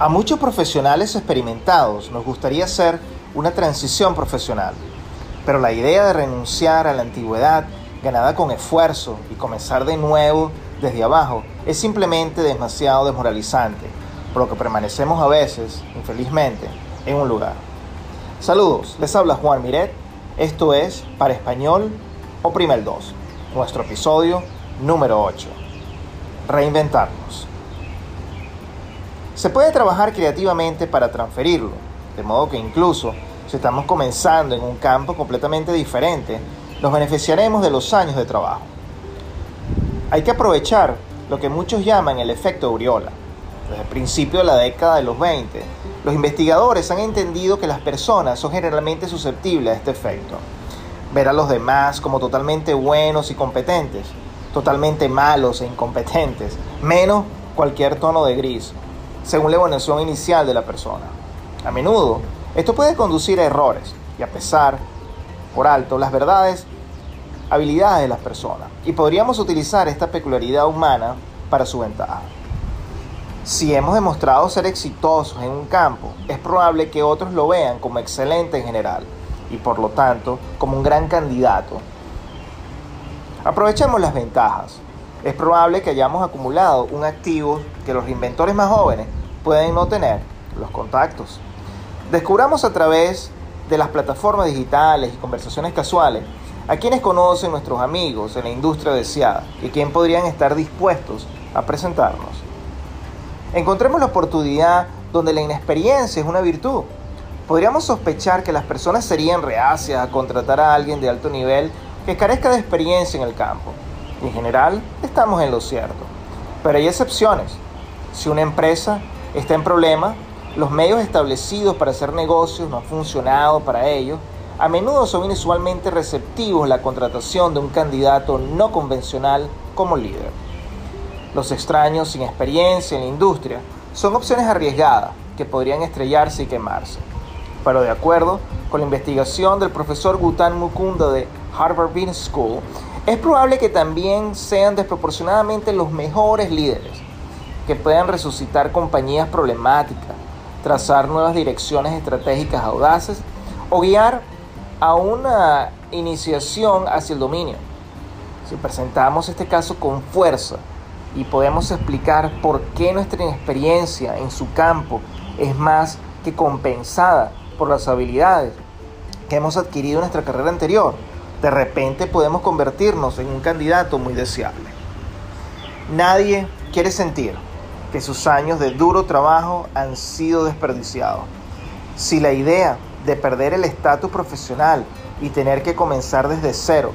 A muchos profesionales experimentados nos gustaría hacer una transición profesional, pero la idea de renunciar a la antigüedad ganada con esfuerzo y comenzar de nuevo desde abajo es simplemente demasiado desmoralizante, por lo que permanecemos a veces, infelizmente, en un lugar. Saludos, les habla Juan Miret, esto es Para Español o Primer 2, nuestro episodio número 8. Reinventarnos. Se puede trabajar creativamente para transferirlo, de modo que incluso si estamos comenzando en un campo completamente diferente, nos beneficiaremos de los años de trabajo. Hay que aprovechar lo que muchos llaman el efecto aureola. Desde el principio de la década de los 20, los investigadores han entendido que las personas son generalmente susceptibles a este efecto. Ver a los demás como totalmente buenos y competentes, totalmente malos e incompetentes, menos cualquier tono de gris, según la evaluación inicial de la persona. A menudo, esto puede conducir a errores y a pesar por alto las verdades, habilidades de las personas y podríamos utilizar esta peculiaridad humana para su ventaja. Si hemos demostrado ser exitosos en un campo, es probable que otros lo vean como excelente en general y por lo tanto como un gran candidato. Aprovechemos las ventajas. Es probable que hayamos acumulado un activo que los inventores más jóvenes pueden no tener los contactos. Descubramos a través de las plataformas digitales y conversaciones casuales a quienes conocen nuestros amigos en la industria deseada y quien podrían estar dispuestos a presentarnos. Encontremos la oportunidad donde la inexperiencia es una virtud. Podríamos sospechar que las personas serían reacias a contratar a alguien de alto nivel que carezca de experiencia en el campo. En general estamos en lo cierto. Pero hay excepciones. Si una empresa está en problema, los medios establecidos para hacer negocios no han funcionado para ellos, a menudo son inusualmente receptivos a la contratación de un candidato no convencional como líder. Los extraños sin experiencia en la industria son opciones arriesgadas que podrían estrellarse y quemarse. Pero de acuerdo con la investigación del profesor Gutan Mukunda de Harvard Business School, es probable que también sean desproporcionadamente los mejores líderes que puedan resucitar compañías problemáticas, trazar nuevas direcciones estratégicas audaces o guiar a una iniciación hacia el dominio. Si presentamos este caso con fuerza y podemos explicar por qué nuestra inexperiencia en su campo es más que compensada por las habilidades que hemos adquirido en nuestra carrera anterior, de repente podemos convertirnos en un candidato muy deseable. Nadie quiere sentir que sus años de duro trabajo han sido desperdiciados. Si la idea de perder el estatus profesional y tener que comenzar desde cero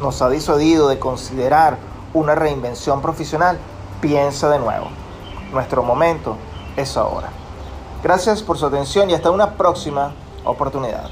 nos ha disuadido de considerar una reinvención profesional, piensa de nuevo. Nuestro momento es ahora. Gracias por su atención y hasta una próxima oportunidad.